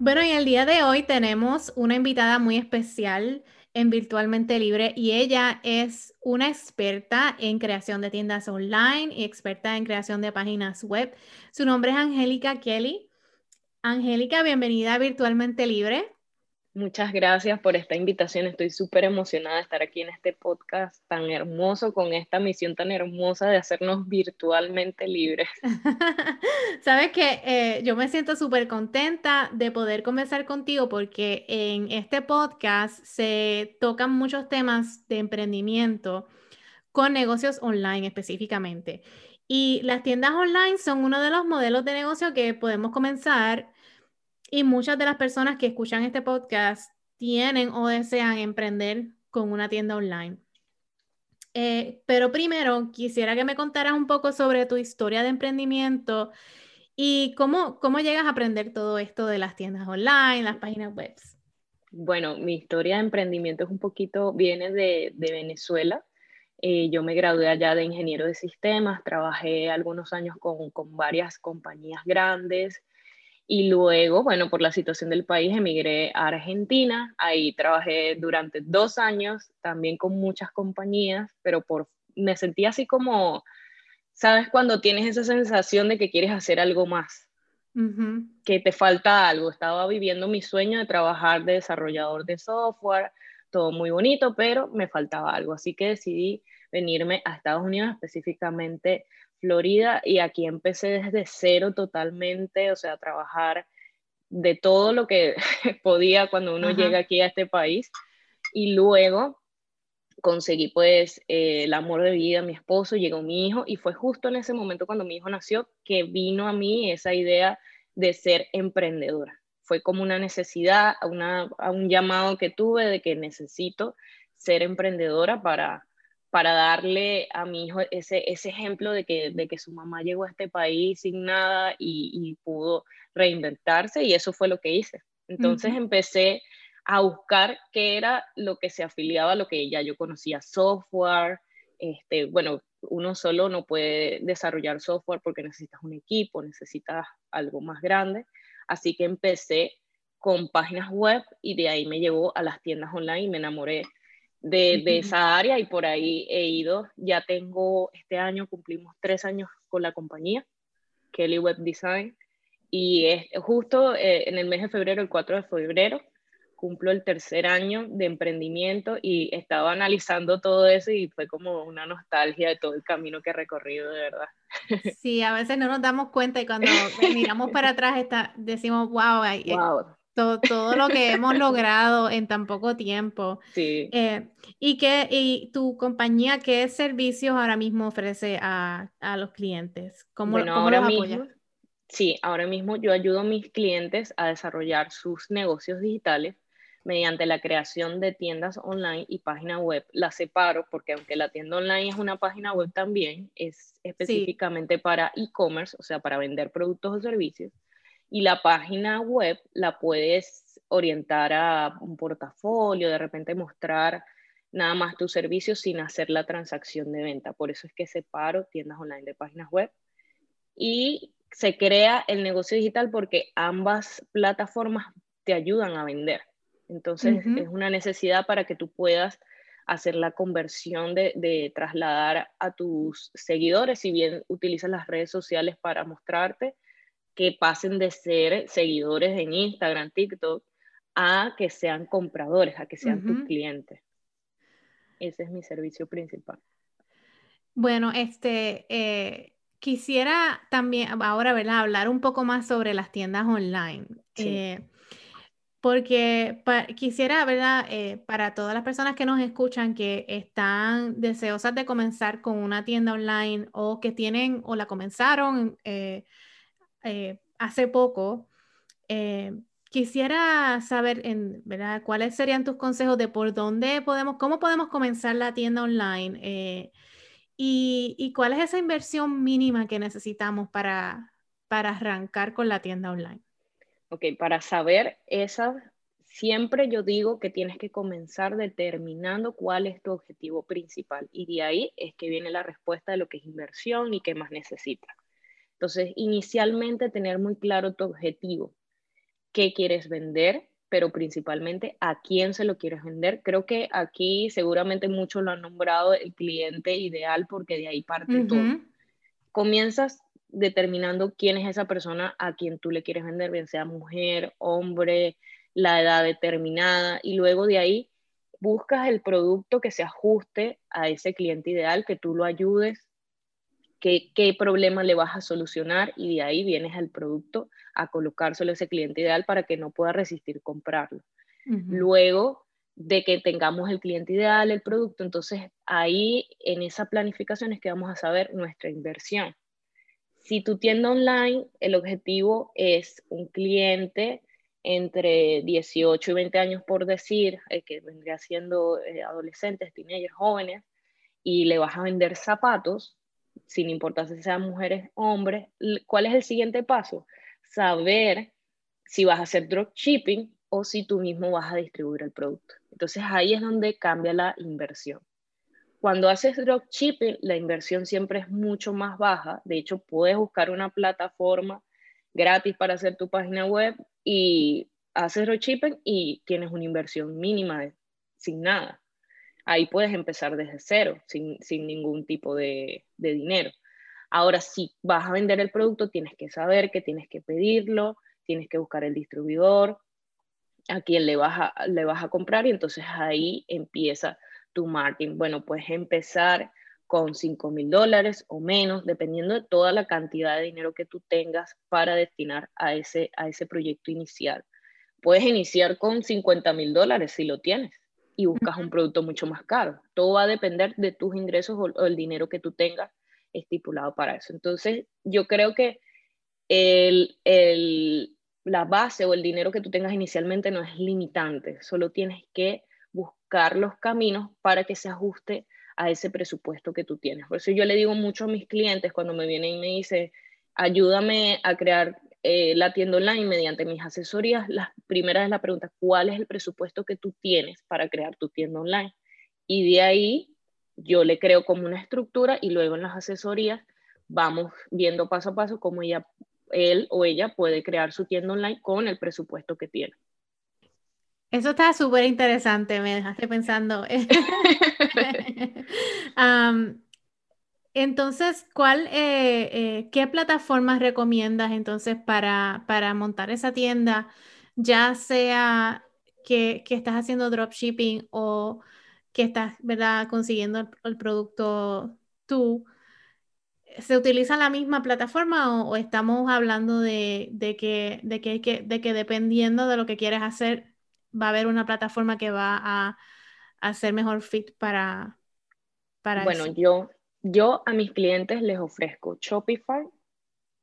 Bueno, y el día de hoy tenemos una invitada muy especial en Virtualmente Libre y ella es una experta en creación de tiendas online y experta en creación de páginas web. Su nombre es Angélica Kelly. Angélica, bienvenida a Virtualmente Libre. Muchas gracias por esta invitación. Estoy súper emocionada de estar aquí en este podcast tan hermoso, con esta misión tan hermosa de hacernos virtualmente libres. Sabes que eh, yo me siento súper contenta de poder conversar contigo porque en este podcast se tocan muchos temas de emprendimiento con negocios online específicamente. Y las tiendas online son uno de los modelos de negocio que podemos comenzar y muchas de las personas que escuchan este podcast tienen o desean emprender con una tienda online. Eh, pero primero quisiera que me contaras un poco sobre tu historia de emprendimiento y cómo, cómo llegas a aprender todo esto de las tiendas online, las páginas web. Bueno, mi historia de emprendimiento es un poquito, viene de, de Venezuela. Eh, yo me gradué allá de ingeniero de sistemas, trabajé algunos años con, con varias compañías grandes, y luego, bueno, por la situación del país, emigré a Argentina. Ahí trabajé durante dos años, también con muchas compañías, pero por, me sentí así como, ¿sabes? Cuando tienes esa sensación de que quieres hacer algo más, que te falta algo. Estaba viviendo mi sueño de trabajar de desarrollador de software, todo muy bonito, pero me faltaba algo. Así que decidí venirme a Estados Unidos, específicamente Florida y aquí empecé desde cero totalmente, o sea, trabajar de todo lo que podía cuando uno llega aquí a este país y luego conseguí pues eh, el amor de vida, mi esposo, llegó mi hijo y fue justo en ese momento cuando mi hijo nació que vino a mí esa idea de ser emprendedora. Fue como una necesidad, una, un llamado que tuve de que necesito ser emprendedora para, para darle a mi hijo ese, ese ejemplo de que, de que su mamá llegó a este país sin nada y, pudo reinventarse y eso fue lo que hice. Entonces empecé a buscar qué era lo que se afiliaba a lo que ya yo conocía, software, este, bueno, uno solo no puede desarrollar software porque necesitas un equipo, necesitas algo más grande, así que empecé con páginas web y de ahí me llevó a las tiendas online y me enamoré de, esa área y por ahí he ido. Ya tengo, este año cumplimos tres años con la compañía, Kelly Web Design, y es justo eh, en el mes de febrero, el 4 de febrero, cumplo el tercer año de emprendimiento y estaba analizando todo eso y fue como una nostalgia de todo el camino que he recorrido, de verdad. Sí, a veces no nos damos cuenta y cuando miramos para atrás está, decimos, wow, wow todo, lo que hemos logrado en tan poco tiempo. Sí. Eh, ¿y, qué, ¿Y tu compañía qué servicios ahora mismo ofrece a, los clientes? ¿Cómo, bueno, ahora mismo, Sí, ahora mismo yo ayudo a mis clientes a desarrollar sus negocios digitales mediante la creación de tiendas online y página web. La separo porque aunque la tienda online es una página web también, es específicamente para e-commerce, o sea, para vender productos o servicios y la página web la puedes orientar a un portafolio, de repente mostrar nada más tu servicio sin hacer la transacción de venta. Por eso es que separo tiendas online de páginas web y se crea el negocio digital porque ambas plataformas te ayudan a vender. Entonces es una necesidad para que tú puedas hacer la conversión de, de, trasladar a tus seguidores, si bien utilizas las redes sociales para mostrarte, que pasen de ser seguidores en Instagram, TikTok, a que sean compradores, a que sean tus clientes. Ese es mi servicio principal. Bueno, este, eh, quisiera también ahora ¿verdad? hablar un poco más sobre las tiendas online. Eh, porque quisiera, ¿verdad? Eh, para todas las personas que nos escuchan que están deseosas de comenzar con una tienda online o que tienen o la comenzaron, eh, hace poco, eh, quisiera saber, en, ¿verdad? ¿Cuáles serían tus consejos de por dónde podemos, cómo podemos comenzar la tienda online? Eh, y, cuál es esa inversión mínima que necesitamos para, arrancar con la tienda online? Ok, para saber esa, siempre yo digo que tienes que comenzar determinando cuál es tu objetivo principal y de ahí es que viene la respuesta de lo que es inversión y qué más necesitas. Entonces, inicialmente tener muy claro tu objetivo qué quieres vender, pero principalmente a quién se lo quieres vender. Creo que aquí seguramente muchos lo han nombrado el cliente ideal porque de ahí parte todo. Comienzas determinando quién es esa persona a quien tú le quieres vender, bien sea mujer, hombre, la edad determinada, y luego de ahí buscas el producto que se ajuste a ese cliente ideal, que tú lo ayudes qué, problema le vas a solucionar y de ahí vienes al producto a colocárselo a ese cliente ideal para que no pueda resistir comprarlo. Luego de que tengamos el cliente ideal, el producto, entonces ahí en esa planificación es que vamos a saber nuestra inversión. Si tu tienda online, el objetivo es un cliente entre 18 y 20 años, por decir, eh, que vendría siendo eh, adolescentes, teenagers, jóvenes, y le vas a vender zapatos, sin importar si sean mujeres o hombres, ¿cuál es el siguiente paso? Saber si vas a hacer dropshipping o si tú mismo vas a distribuir el producto. Entonces ahí es donde cambia la inversión. Cuando haces dropshipping, la inversión siempre es mucho más baja. De hecho, puedes buscar una plataforma gratis para hacer tu página web y haces dropshipping y tienes una inversión mínima sin nada ahí puedes empezar desde cero, sin, ningún tipo de, dinero. Ahora, si vas a vender el producto, tienes que saber que tienes que pedirlo, tienes que buscar el distribuidor, a quién le vas a, le vas a comprar y entonces ahí empieza tu marketing. Bueno, puedes empezar con 5 mil dólares o menos, dependiendo de toda la cantidad de dinero que tú tengas para destinar a ese, a ese proyecto inicial. Puedes iniciar con 50 mil dólares si lo tienes y buscas un producto mucho más caro. Todo va a depender de tus ingresos o, el dinero que tú tengas estipulado para eso. Entonces, yo creo que el, el, la base o el dinero que tú tengas inicialmente no es limitante, solo tienes que buscar los caminos para que se ajuste a ese presupuesto que tú tienes. Por eso yo le digo mucho a mis clientes cuando me vienen y me dicen, ayúdame a crear eh, la tienda online mediante mis asesorías, la primera es la pregunta, ¿cuál es el presupuesto que tú tienes para crear tu tienda online? Y de ahí yo le creo como una estructura y luego en las asesorías vamos viendo paso a paso cómo ella, él o ella puede crear su tienda online con el presupuesto que tiene. Eso está súper interesante, me dejaste pensando. Entonces, ¿cuál, eh, eh, qué plataformas recomiendas entonces para, montar esa tienda, ya sea que, estás haciendo dropshipping o que estás, ¿verdad?, consiguiendo el, producto tú? ¿Se utiliza la misma plataforma o, estamos hablando de, que, de, que, de que dependiendo de lo que quieres hacer, va a haber una plataforma que va a, hacer mejor fit para, para bueno, yo yo a mis clientes les ofrezco Shopify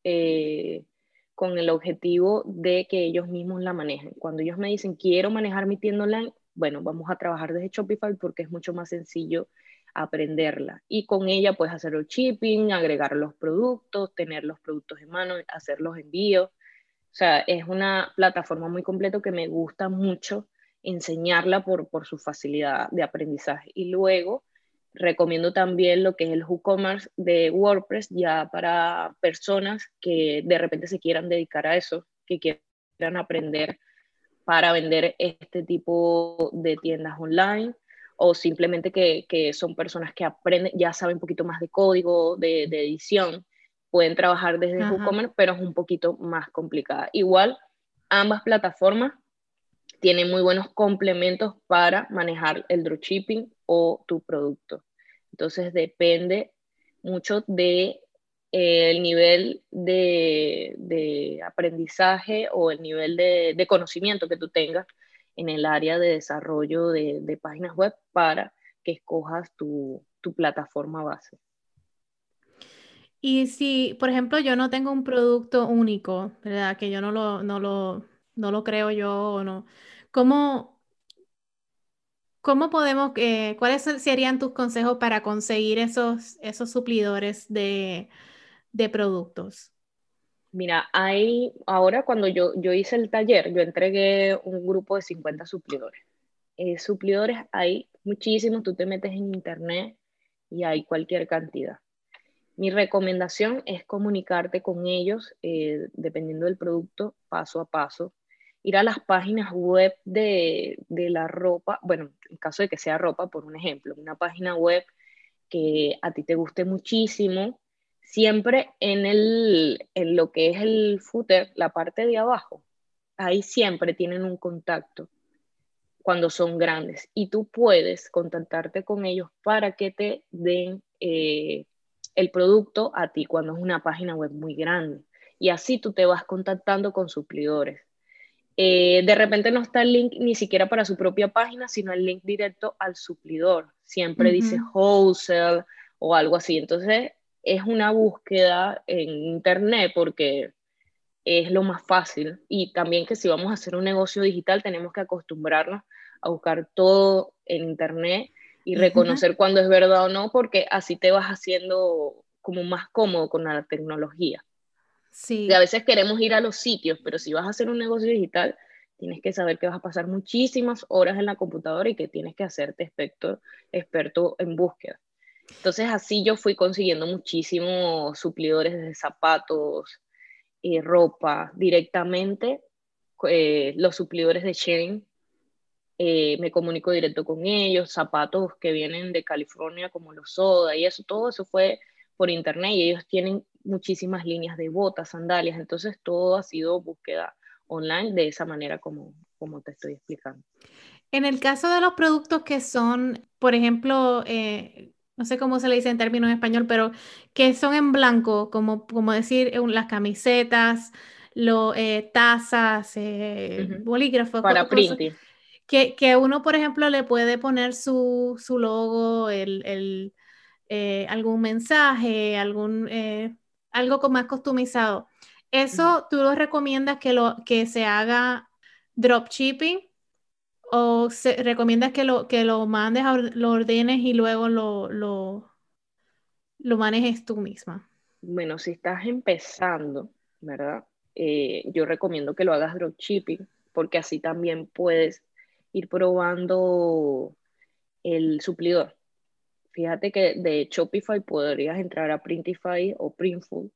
eh, con el objetivo de que ellos mismos la manejen. Cuando ellos me dicen, quiero manejar mi tienda online, bueno, vamos a trabajar desde Shopify porque es mucho más sencillo aprenderla. Y con ella puedes hacer el shipping, agregar los productos, tener los productos en mano, hacer los envíos. O sea, es una plataforma muy completa que me gusta mucho enseñarla por, por su facilidad de aprendizaje. Y luego Recomiendo también lo que es el WooCommerce de WordPress ya para personas que de repente se quieran dedicar a eso, que quieran aprender para vender este tipo de tiendas online o simplemente que, que son personas que aprenden, ya saben un poquito más de código, de, de edición, pueden trabajar desde WooCommerce, pero es un poquito más complicada. Igual, ambas plataformas tienen muy buenos complementos para manejar el dropshipping o tu producto. Entonces depende mucho de eh, el nivel de, aprendizaje o el nivel de, conocimiento que tú tengas en el área de desarrollo de, páginas web para que escojas tu, plataforma base. Y si, por ejemplo, yo no tengo un producto único, ¿verdad? Que yo no lo, no lo no lo creo yo o no. ¿Cómo, cómo podemos, eh, cuáles serían tus consejos para conseguir esos, esos suplidores de, de productos? Mira, hay, ahora cuando yo, yo hice el taller, yo entregué un grupo de 50 suplidores. Eh, suplidores hay muchísimos, tú te metes en internet y hay cualquier cantidad. Mi recomendación es comunicarte con ellos, eh, dependiendo del producto, paso a paso. Ir a las páginas web de, de la ropa, bueno, en caso de que sea ropa, por un ejemplo, una página web que a ti te guste muchísimo, siempre en, el, en lo que es el footer, la parte de abajo, ahí siempre tienen un contacto cuando son grandes y tú puedes contactarte con ellos para que te den eh, el producto a ti cuando es una página web muy grande. Y así tú te vas contactando con suplidores. Eh, de repente no está el link ni siquiera para su propia página, sino el link directo al suplidor. Siempre dice wholesale o algo así. Entonces es una búsqueda en internet porque es lo más fácil. Y también que si vamos a hacer un negocio digital tenemos que acostumbrarnos a buscar todo en internet y reconocer cuando es verdad o no, porque así te vas haciendo como más cómodo con la tecnología. Sí. a veces queremos ir a los sitios, pero si vas a hacer un negocio digital, tienes que saber que vas a pasar muchísimas horas en la computadora y que tienes que hacerte experto, experto en búsqueda. Entonces así yo fui consiguiendo muchísimos suplidores de zapatos, y ropa, directamente eh, los suplidores de Shein, eh, me comunico directo con ellos, zapatos que vienen de California como los Soda y eso, todo eso fue por internet y ellos tienen muchísimas líneas de botas, sandalias, entonces todo ha sido búsqueda online de esa manera como, como te estoy explicando. En el caso de los productos que son, por ejemplo, no sé cómo se le dice en términos en español, pero que son en blanco, como, como decir las camisetas, lo, eh, tazas, eh, bolígrafos. Para printing. Que, que, uno, por ejemplo, le puede poner su, su logo, el, el eh, algún mensaje, algún, algo más customizado. ¿Eso tú lo recomiendas que, lo, que se haga dropshipping? ¿O recomiendas que lo, que lo mandes, lo ordenes y luego lo, lo, lo manejes tú misma? Bueno, si estás empezando, ¿verdad? Eh, yo recomiendo que lo hagas dropshipping, porque así también puedes ir probando el suplidor. Fíjate que de Shopify podrías entrar a Printify o Printful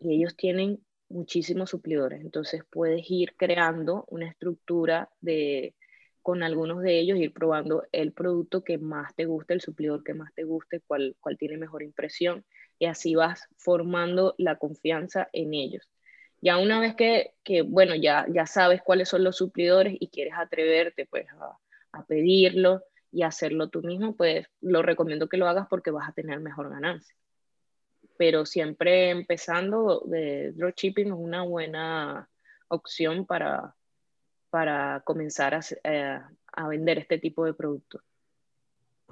y ellos tienen muchísimos suplidores. Entonces puedes ir creando una estructura de con algunos de ellos, ir probando el producto que más te guste, el suplidor que más te guste, cuál, cuál tiene mejor impresión, y así vas formando la confianza en ellos. Ya una vez que, que bueno, ya, ya sabes cuáles son los suplidores y quieres atreverte pues a, a pedirlo y hacerlo tú mismo, pues lo recomiendo que lo hagas porque vas a tener mejor ganancia. Pero siempre empezando de dropshipping es una buena opción para, para comenzar eh, a, vender este tipo de productos.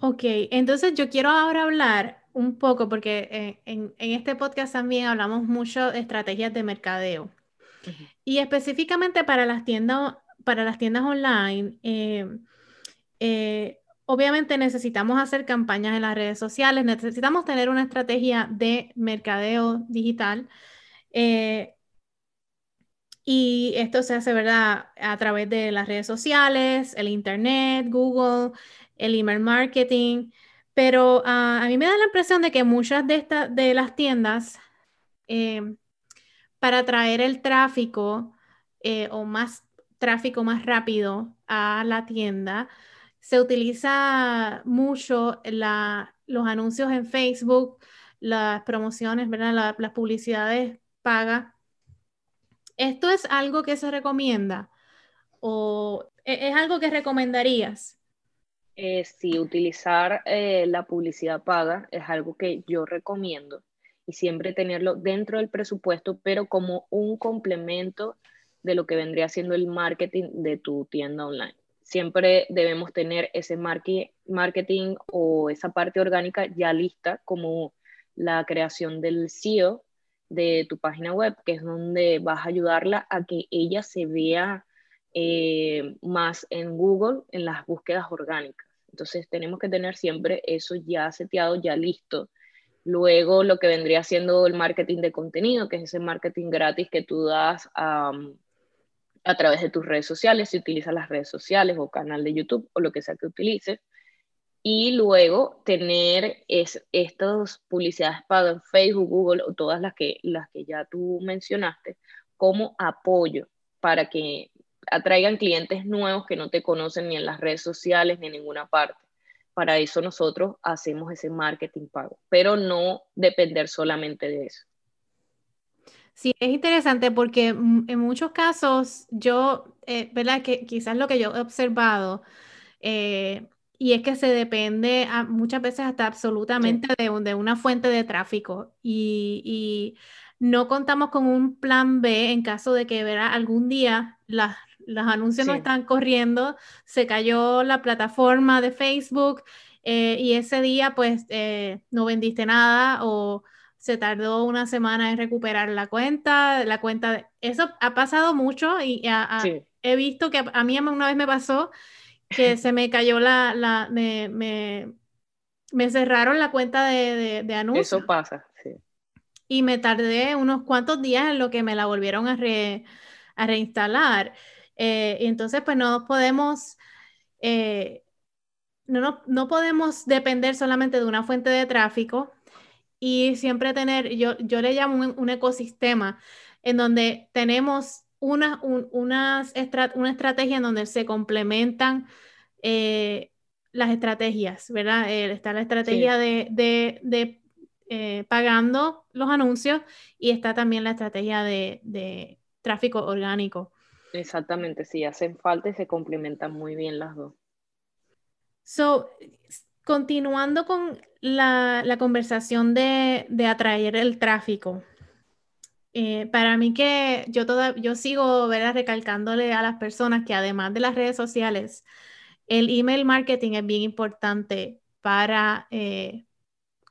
Ok, entonces yo quiero ahora hablar un poco, porque eh, en, este podcast también hablamos mucho de estrategias de mercadeo. Y específicamente para las tiendas, para las tiendas online, eh, obviamente necesitamos hacer campañas en las redes sociales, necesitamos tener una estrategia de mercadeo digital. Y esto se hace, ¿verdad? A través de las redes sociales, el Internet, Google, el email marketing. Pero ah, a mí me da la impresión de que muchas de, de las tiendas, em, para traer el tráfico eh, o más tráfico más rápido a la tienda, se utiliza mucho los anuncios en Facebook, las promociones, ¿verdad? las publicidades pagas ¿Esto es algo que se recomienda o e-, es algo que recomendarías? Eh, sí, utilizar eh, la publicidad paga es algo que yo recomiendo y siempre tenerlo dentro del presupuesto, pero como un complemento de lo que vendría siendo el marketing de tu tienda online. Siempre debemos tener ese marketing o esa parte orgánica ya lista como la creación del SEO de tu página web, que es donde vas a ayudarla a que ella se vea eh, más en Google en las búsquedas orgánicas. Entonces tenemos que tener siempre eso ya seteado, ya listo. Luego lo que vendría siendo el marketing de contenido, que es ese marketing gratis que tú das a, a través de tus redes sociales, si utilizas las redes sociales o canal de YouTube o lo que sea que utilices. Y luego tener es, estas publicidades pagas en Facebook, Google o todas las que, las que ya tú mencionaste como apoyo para que atraigan clientes nuevos que no te conocen ni en las redes sociales ni en ninguna parte. Para eso nosotros hacemos ese marketing pago, pero no depender solamente de eso. Sí, es interesante porque en muchos casos yo, eh, ¿verdad? Que quizás lo que yo he observado, eh, y es que se depende muchas veces hasta absolutamente de, de, una fuente de tráfico y, y, no contamos con un plan B en caso de que ¿verdad? algún día las los anuncios no están corriendo, se cayó la plataforma de Facebook eh, y ese día pues eh, no vendiste nada o se tardó una semana en recuperar la cuenta, la cuenta, eso ha pasado mucho y he visto que a mí una vez me pasó que se me cayó la, la me, me, me cerraron la cuenta de, de, anuncios. Eso pasa, sí. Y me tardé unos cuantos días en lo que me la volvieron a, a reinstalar. Eh, y entonces, pues no podemos, eh, no, no, podemos depender solamente de una fuente de tráfico y siempre tener, yo, yo le llamo un, ecosistema en donde tenemos una, una estrategia en donde se complementan eh, las estrategias, ¿verdad? está la estrategia de, de, de pagando los anuncios y está también la estrategia de, de tráfico orgánico. Exactamente, sí, hacen falta y se complementan muy bien las dos. So, continuando con la, conversación de, atraer el tráfico, eh, para mí que yo, toda, yo sigo ¿verdad? recalcándole a las personas que además de las redes sociales, el email marketing es bien importante para, eh,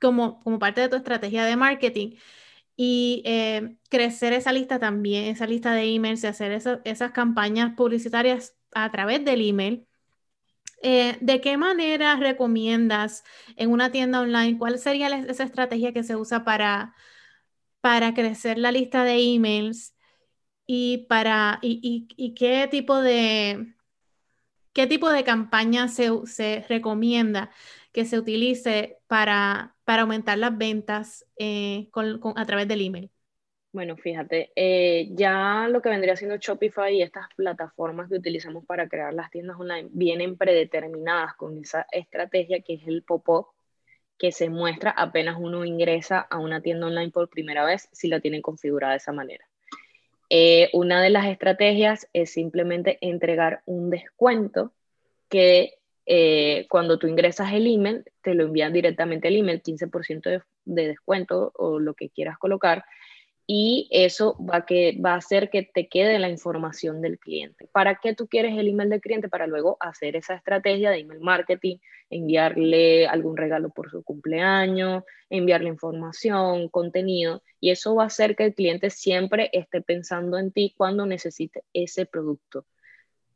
como, como parte de tu estrategia de marketing y eh, crecer esa lista también, esa lista de emails y hacer esas campañas publicitarias a través del email. Eh, ¿De qué manera recomiendas en una tienda online? ¿Cuál sería esa estrategia que se usa para, para crecer la lista de emails? Y, para, y, qué tipo de, qué tipo de campaña se, se recomienda que se utilice para, para aumentar las ventas eh, a través del email? Bueno, fíjate, eh, ya lo que vendría siendo Shopify y estas plataformas que utilizamos para crear las tiendas online vienen predeterminadas con esa estrategia que es el pop-up que se muestra apenas uno ingresa a una tienda online por primera vez si la tienen configurada de esa manera. Eh, una de las estrategias es simplemente entregar un descuento que eh, cuando tú ingresas el email, te lo envían directamente al email, 15% de, de, descuento o lo que quieras colocar, y eso va, que, va a hacer que te quede la información del cliente. ¿Para qué tú quieres el email del cliente? Para luego hacer esa estrategia de email marketing, enviarle algún regalo por su cumpleaños, enviarle información, contenido, y eso va a hacer que el cliente siempre esté pensando en ti cuando necesite ese producto.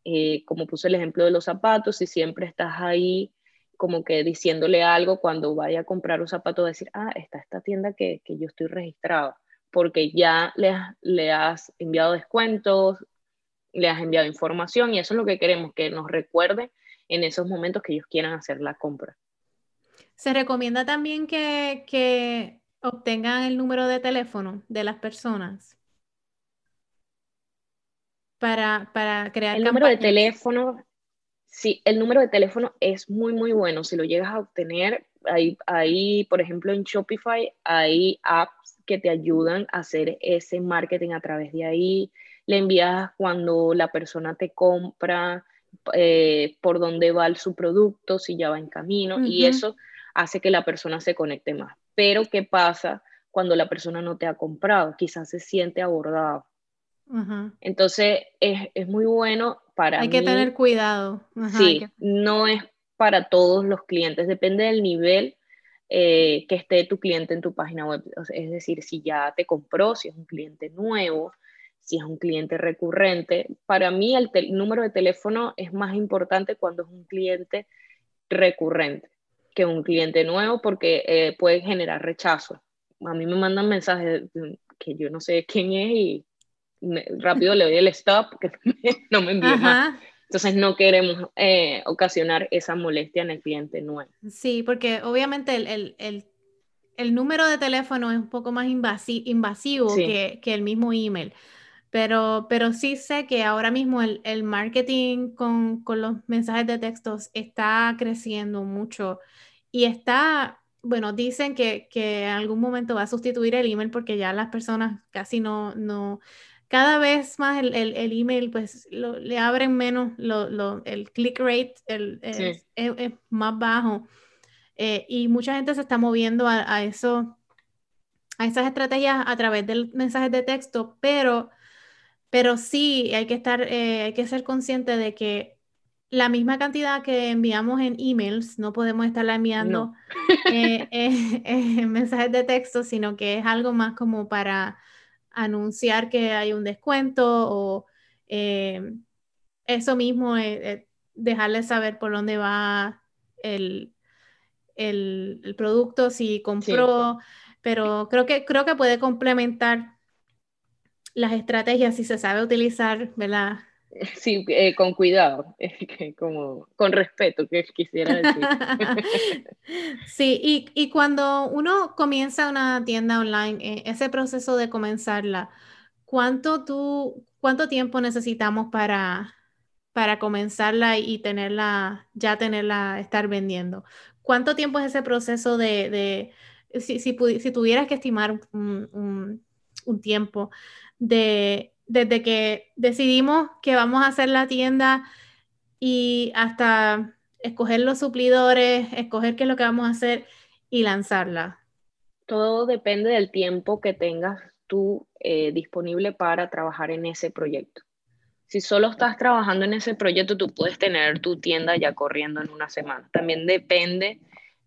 Eh, como puse el ejemplo de los zapatos, si siempre estás ahí como que diciéndole algo cuando vaya a comprar un zapato, decir, ah, está esta tienda que, que yo estoy registrado, porque ya le, le has enviado descuentos, le has enviado información y eso es lo que queremos, que nos recuerde en esos momentos que ellos quieran hacer la compra. Se recomienda también que, que obtengan el número de teléfono de las personas para, para crear El número de teléfono, sí, el número de teléfono es muy, muy bueno. Si lo llegas a obtener, ahí, ahí, por ejemplo, en Shopify hay apps que te ayudan a hacer ese marketing a través de ahí. Le envías cuando la persona te compra, eh, por dónde va su producto, si ya va en camino, y eso hace que la persona se conecte más. Pero, ¿qué pasa cuando la persona no te ha comprado? Quizás se siente abordado entonces es, muy bueno para... Hay que tener cuidado. sí, no es para todos los clientes, depende del nivel eh, que esté tu cliente en tu página web. es decir, si ya te compró, si es un cliente nuevo, si es un cliente recurrente. Para mí el, número de teléfono es más importante cuando es un cliente recurrente que un cliente nuevo porque eh, puede generar rechazo. A mí me mandan mensajes que yo no sé quién es y rápido le doy el stop que no me envíe más. Entonces no queremos eh, ocasionar esa molestia en el cliente nuevo. Sí, porque obviamente el, el, el, número de teléfono es un poco más invasivo que, que, el mismo email. Pero, pero sí sé que ahora mismo el, el marketing con, con, los mensajes de textos está creciendo mucho y está, bueno, dicen que, que, en algún momento va a sustituir el email porque ya las personas casi no, no, cada vez más el, el, el email, pues le abren menos, lo, lo, el click rate el, es, es, más bajo. Eh, y mucha gente se está moviendo a, a, eso, a esas estrategias a través de mensajes de texto, pero, pero sí hay que estar, eh, hay que ser consciente de que la misma cantidad que enviamos en emails, no podemos estarla enviando eh, en mensajes de texto, sino que es algo más como para anunciar que hay un descuento o eh, eso mismo, eh, eh, dejarles saber por dónde va el, el, producto, si compró, pero creo que, creo que puede complementar las estrategias si se sabe utilizar, ¿verdad? Sí, eh, con cuidado, como con respeto, que quisiera decir. sí, y, y, cuando uno comienza una tienda online, eh, ese proceso de comenzarla, ¿cuánto, tú, cuánto tiempo necesitamos para, para comenzarla y tenerla, ya tenerla, estar vendiendo? ¿Cuánto tiempo es ese proceso de, de si, si, si, tuvieras que estimar un, un, un tiempo de desde que decidimos que vamos a hacer la tienda y hasta escoger los suplidores, escoger qué es lo que vamos a hacer y lanzarla? Todo depende del tiempo que tengas tú eh, disponible para trabajar en ese proyecto. Si solo estás trabajando en ese proyecto, tú puedes tener tu tienda ya corriendo en una semana. También depende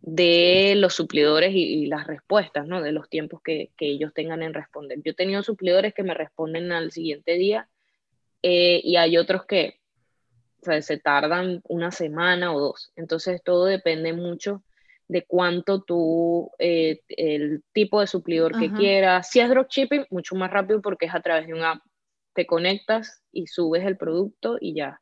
de los suplidores y, las respuestas, ¿no? De los tiempos que, que, ellos tengan en responder. Yo he tenido suplidores que me responden al siguiente día eh, y hay otros que o sea, se tardan una semana o dos. Entonces todo depende mucho de cuánto tú, eh, el tipo de suplidor que quieras. Si es dropshipping, mucho más rápido porque es a través de una app. Te conectas y subes el producto y ya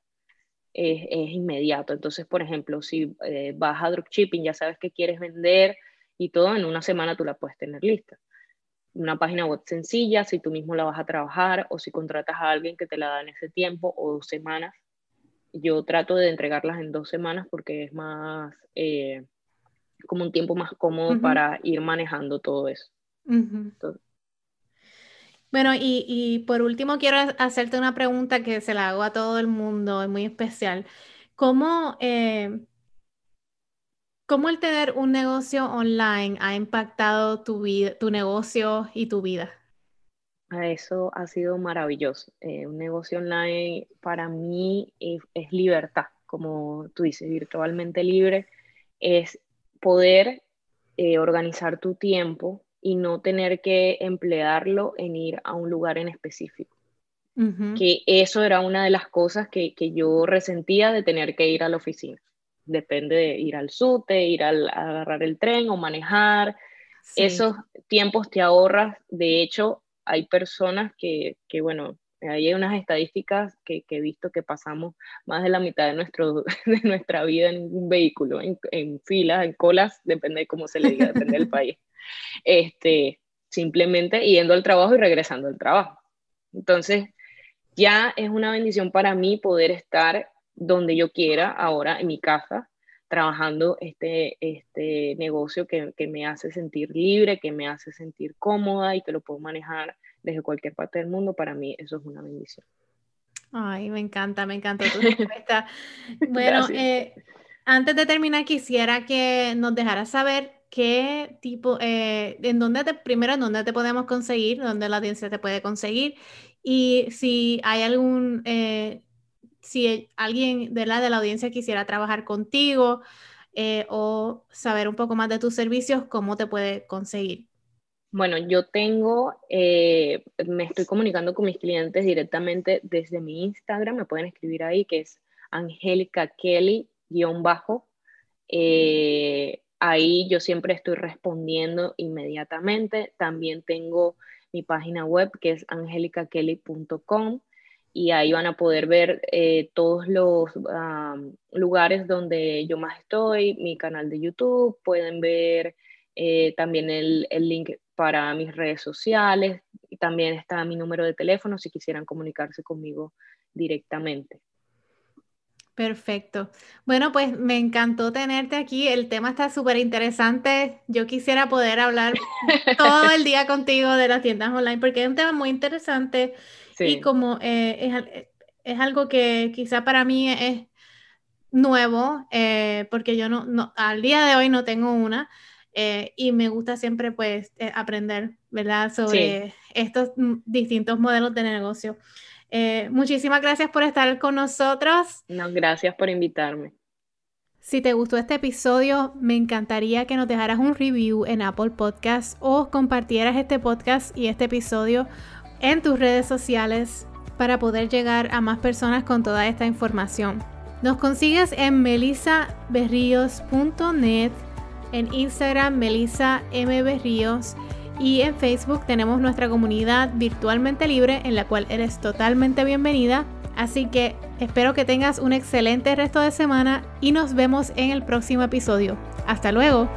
es, inmediato. Entonces, por ejemplo, si eh, vas a dropshipping, ya sabes que quieres vender y todo, en una semana tú la puedes tener lista. Una página web sencilla, si tú mismo la vas a trabajar o si contratas a alguien que te la da en ese tiempo o dos semanas. Yo trato de entregarlas en dos semanas porque es más, eh, como un tiempo más cómodo para ir manejando todo eso. Bueno, y, por último quiero hacerte una pregunta que se la hago a todo el mundo, es muy especial. ¿Cómo, eh, ¿Cómo el tener un negocio online ha impactado tu vida, tu negocio y tu vida? Eso ha sido maravilloso. Eh, un negocio online para mí es, libertad, como tú dices, virtualmente libre. Es poder eh, organizar tu tiempo y no tener que emplearlo en ir a un lugar en específico. Que eso era una de las cosas que, que, yo resentía de tener que ir a la oficina. Depende de ir al SUTE, ir al, a agarrar el tren o manejar. Esos tiempos te ahorras. De hecho, hay personas que, que bueno, hay unas estadísticas que, que, he visto que pasamos más de la mitad de, nuestro, de nuestra vida en un vehículo, en, en filas, en colas, depende de cómo se le diga, depende del país este, simplemente yendo al trabajo y regresando al trabajo. Entonces, ya es una bendición para mí poder estar donde yo quiera, ahora en mi casa, trabajando este, este negocio que, que, me hace sentir libre, que me hace sentir cómoda y que lo puedo manejar desde cualquier parte del mundo, para mí eso es una bendición. Ay, me encanta, me encanta tu respuesta. bueno, eh, antes de terminar, quisiera que nos dejaras saber qué tipo, eh, en dónde te, primero, en dónde te podemos conseguir, dónde la audiencia te puede conseguir y si hay algún, eh, si alguien de la, de la audiencia quisiera trabajar contigo eh, o saber un poco más de tus servicios, cómo te puede conseguir. Bueno, yo tengo, eh, me estoy comunicando con mis clientes directamente desde mi Instagram, me pueden escribir ahí, que es Angélica Kelly-bajo. Eh, ahí yo siempre estoy respondiendo inmediatamente. También tengo mi página web que es angelicakelly.com y ahí van a poder ver eh, todos los lugares donde yo más estoy, mi canal de YouTube, pueden ver eh, también el, el, link para mis redes sociales también está mi número de teléfono si quisieran comunicarse conmigo directamente. Perfecto. Bueno, pues me encantó tenerte aquí. El tema está súper interesante. Yo quisiera poder hablar todo el día contigo de las tiendas online porque es un tema muy interesante y como eh, es, algo que quizá para mí es nuevo, eh, porque yo no, al día de hoy no tengo una, eh, y me gusta siempre pues aprender, ¿verdad? Sobre estos distintos modelos de negocio. Muchísimas gracias por estar con nosotros. No, gracias por invitarme. Si te gustó este episodio, me encantaría que nos dejaras un review en Apple Podcast o compartieras este podcast y este episodio en tus redes sociales para poder llegar a más personas con toda esta información. Nos consigues en melisaberrios.net, en Instagram Melisa M. y en Facebook tenemos nuestra comunidad virtualmente libre en la cual eres totalmente bienvenida. Así que espero que tengas un excelente resto de semana y nos vemos en el próximo episodio. Hasta luego.